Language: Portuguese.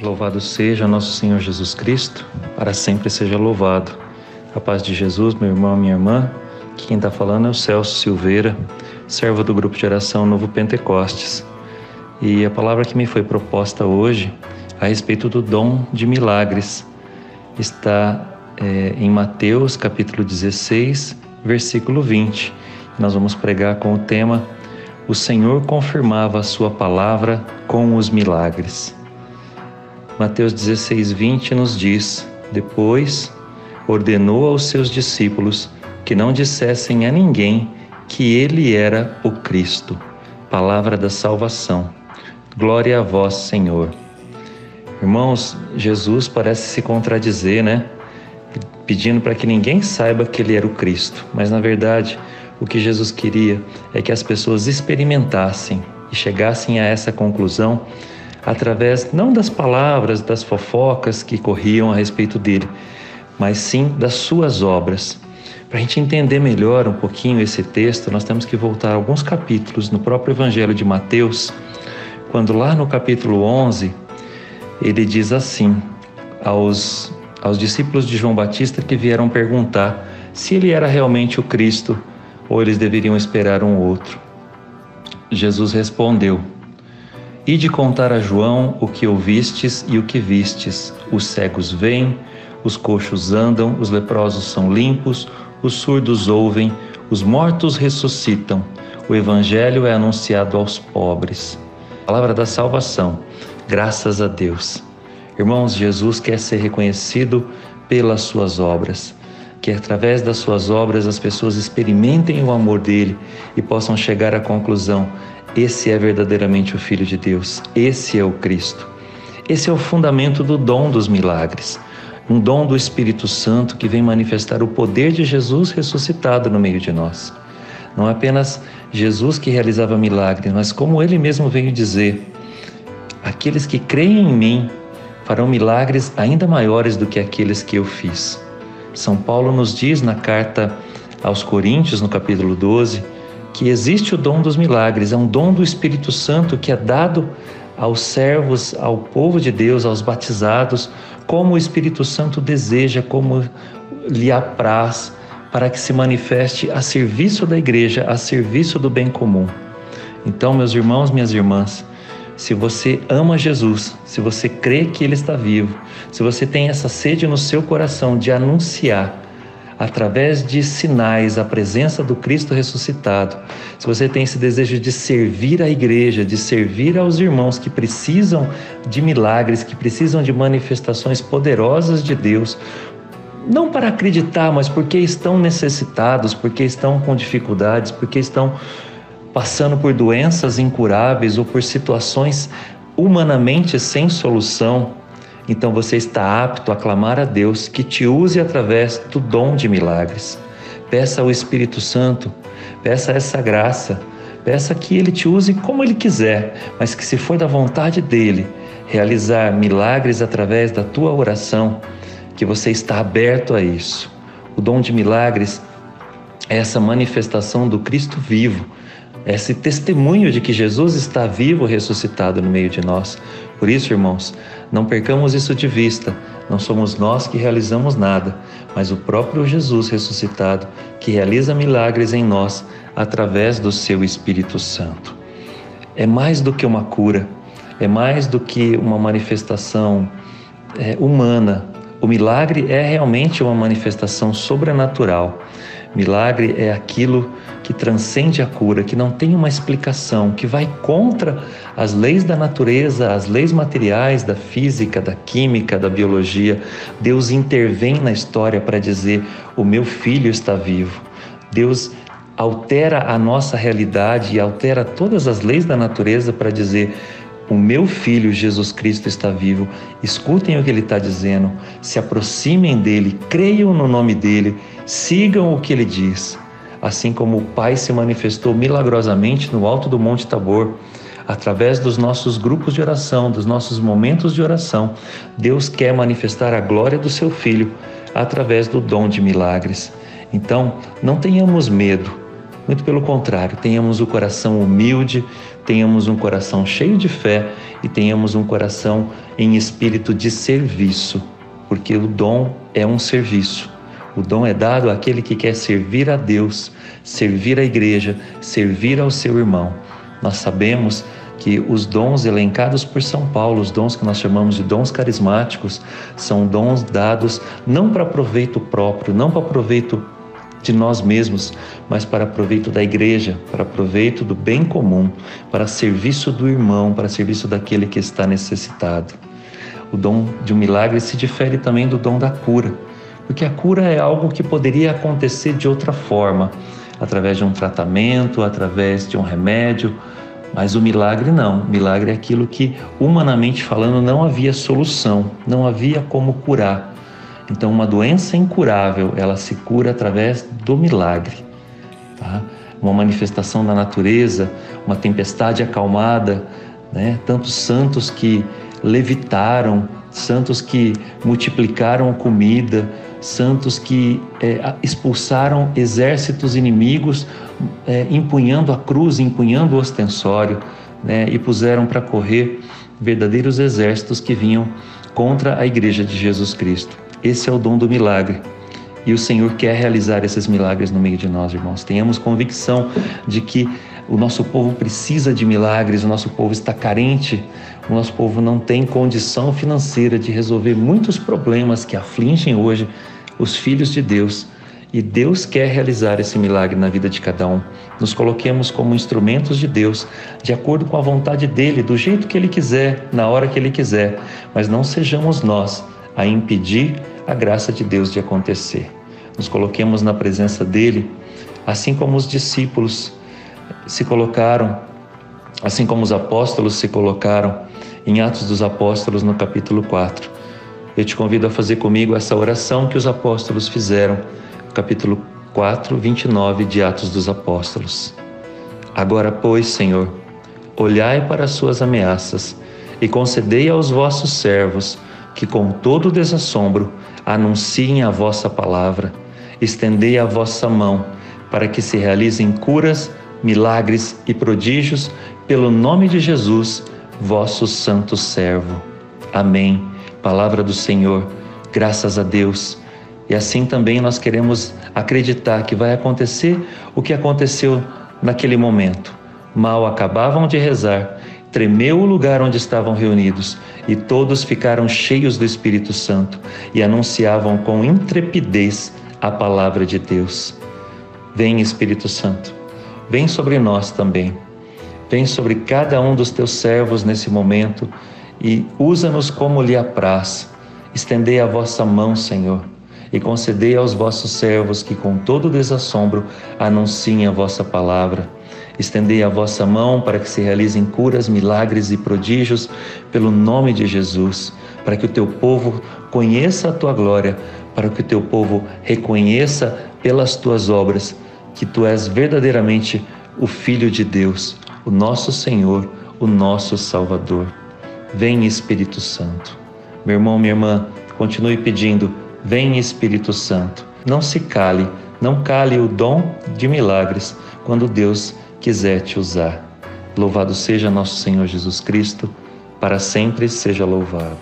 Louvado seja nosso Senhor Jesus Cristo, para sempre seja louvado. A paz de Jesus, meu irmão, minha irmã. Quem está falando é o Celso Silveira, servo do grupo de oração Novo Pentecostes. E a palavra que me foi proposta hoje a respeito do dom de milagres está é, em Mateus capítulo 16, versículo 20. Nós vamos pregar com o tema O Senhor confirmava a sua palavra com os milagres. Mateus 16, 20 nos diz: Depois ordenou aos seus discípulos que não dissessem a ninguém que ele era o Cristo. Palavra da salvação. Glória a vós, Senhor. Irmãos, Jesus parece se contradizer, né? Pedindo para que ninguém saiba que ele era o Cristo, mas na verdade, o que Jesus queria é que as pessoas experimentassem e chegassem a essa conclusão através não das palavras, das fofocas que corriam a respeito dele, mas sim das suas obras. Para a gente entender melhor um pouquinho esse texto, nós temos que voltar alguns capítulos no próprio Evangelho de Mateus, quando lá no capítulo 11 ele diz assim aos, aos discípulos de João Batista que vieram perguntar se ele era realmente o Cristo ou eles deveriam esperar um outro. Jesus respondeu: Ide contar a João o que ouvistes e o que vistes. Os cegos vêm, os coxos andam, os leprosos são limpos, os surdos ouvem, os mortos ressuscitam. O evangelho é anunciado aos pobres. Palavra da salvação. Graças a Deus. Irmãos, Jesus quer ser reconhecido pelas suas obras. Que através das suas obras as pessoas experimentem o amor dele e possam chegar à conclusão: esse é verdadeiramente o Filho de Deus, esse é o Cristo. Esse é o fundamento do dom dos milagres, um dom do Espírito Santo que vem manifestar o poder de Jesus ressuscitado no meio de nós. Não apenas Jesus que realizava milagres, mas como ele mesmo veio dizer: aqueles que creem em mim farão milagres ainda maiores do que aqueles que eu fiz. São Paulo nos diz na carta aos Coríntios, no capítulo 12, que existe o dom dos milagres, é um dom do Espírito Santo que é dado aos servos, ao povo de Deus, aos batizados, como o Espírito Santo deseja, como lhe apraz, para que se manifeste a serviço da igreja, a serviço do bem comum. Então, meus irmãos, minhas irmãs, se você ama Jesus, se você crê que Ele está vivo, se você tem essa sede no seu coração de anunciar através de sinais, a presença do Cristo ressuscitado, se você tem esse desejo de servir a igreja, de servir aos irmãos que precisam de milagres, que precisam de manifestações poderosas de Deus, não para acreditar, mas porque estão necessitados, porque estão com dificuldades, porque estão passando por doenças incuráveis ou por situações humanamente sem solução, então você está apto a clamar a Deus que te use através do dom de milagres. Peça ao Espírito Santo, peça essa graça, peça que ele te use como ele quiser, mas que se for da vontade dele, realizar milagres através da tua oração, que você está aberto a isso. O dom de milagres é essa manifestação do Cristo vivo, esse testemunho de que Jesus está vivo, ressuscitado no meio de nós. Por isso, irmãos, não percamos isso de vista. Não somos nós que realizamos nada, mas o próprio Jesus ressuscitado que realiza milagres em nós através do seu Espírito Santo. É mais do que uma cura, é mais do que uma manifestação é, humana. O milagre é realmente uma manifestação sobrenatural. Milagre é aquilo que transcende a cura, que não tem uma explicação, que vai contra as leis da natureza, as leis materiais, da física, da química, da biologia. Deus intervém na história para dizer: o meu filho está vivo. Deus altera a nossa realidade e altera todas as leis da natureza para dizer: o meu filho Jesus Cristo está vivo. Escutem o que ele está dizendo, se aproximem dele, creiam no nome dele, sigam o que ele diz assim como o Pai se manifestou milagrosamente no alto do Monte Tabor, através dos nossos grupos de oração, dos nossos momentos de oração, Deus quer manifestar a glória do seu Filho através do dom de milagres. Então, não tenhamos medo. Muito pelo contrário, tenhamos o coração humilde, tenhamos um coração cheio de fé e tenhamos um coração em espírito de serviço, porque o dom é um serviço. O dom é dado àquele que quer servir a Deus, servir a igreja, servir ao seu irmão. Nós sabemos que os dons elencados por São Paulo, os dons que nós chamamos de dons carismáticos, são dons dados não para proveito próprio, não para proveito de nós mesmos, mas para proveito da igreja, para proveito do bem comum, para serviço do irmão, para serviço daquele que está necessitado. O dom de um milagre se difere também do dom da cura, porque a cura é algo que poderia acontecer de outra forma, através de um tratamento, através de um remédio, mas o milagre não. O milagre é aquilo que, humanamente falando, não havia solução, não havia como curar. Então, uma doença incurável, ela se cura através do milagre. Tá? Uma manifestação da natureza, uma tempestade acalmada, né? tantos santos que levitaram, santos que multiplicaram comida, santos que é, expulsaram exércitos inimigos, é, empunhando a cruz, empunhando o ostensório, né? e puseram para correr verdadeiros exércitos que vinham contra a igreja de Jesus Cristo. Esse é o dom do milagre. E o Senhor quer realizar esses milagres no meio de nós, irmãos. Tenhamos convicção de que o nosso povo precisa de milagres, o nosso povo está carente, o nosso povo não tem condição financeira de resolver muitos problemas que afligem hoje os filhos de Deus. E Deus quer realizar esse milagre na vida de cada um. Nos coloquemos como instrumentos de Deus, de acordo com a vontade dele, do jeito que ele quiser, na hora que ele quiser, mas não sejamos nós a impedir a graça de Deus de acontecer. Nos coloquemos na presença dele, assim como os discípulos se colocaram, assim como os apóstolos se colocaram em Atos dos Apóstolos no capítulo 4. Eu te convido a fazer comigo essa oração que os apóstolos fizeram, capítulo 4, 29 de Atos dos Apóstolos. Agora, pois, Senhor, olhai para as suas ameaças e concedei aos vossos servos que com todo desassombro anunciem a vossa palavra. Estendei a vossa mão para que se realizem curas, milagres e prodígios pelo nome de Jesus, vosso santo servo. Amém. Palavra do Senhor. Graças a Deus. E assim também nós queremos acreditar que vai acontecer o que aconteceu naquele momento. Mal acabavam de rezar Tremeu o lugar onde estavam reunidos, e todos ficaram cheios do Espírito Santo e anunciavam com intrepidez a palavra de Deus. Vem, Espírito Santo, vem sobre nós também. Vem sobre cada um dos teus servos nesse momento e usa-nos como lhe apraz. Estendei a vossa mão, Senhor, e concedei aos vossos servos que com todo desassombro anunciem a vossa palavra Estendei a vossa mão para que se realizem curas, milagres e prodígios pelo nome de Jesus, para que o teu povo conheça a tua glória, para que o teu povo reconheça pelas tuas obras que tu és verdadeiramente o Filho de Deus, o nosso Senhor, o nosso Salvador. Vem Espírito Santo. Meu irmão, minha irmã, continue pedindo: Vem Espírito Santo. Não se cale, não cale o dom de milagres quando Deus quiser te usar. Louvado seja nosso Senhor Jesus Cristo, para sempre seja louvado.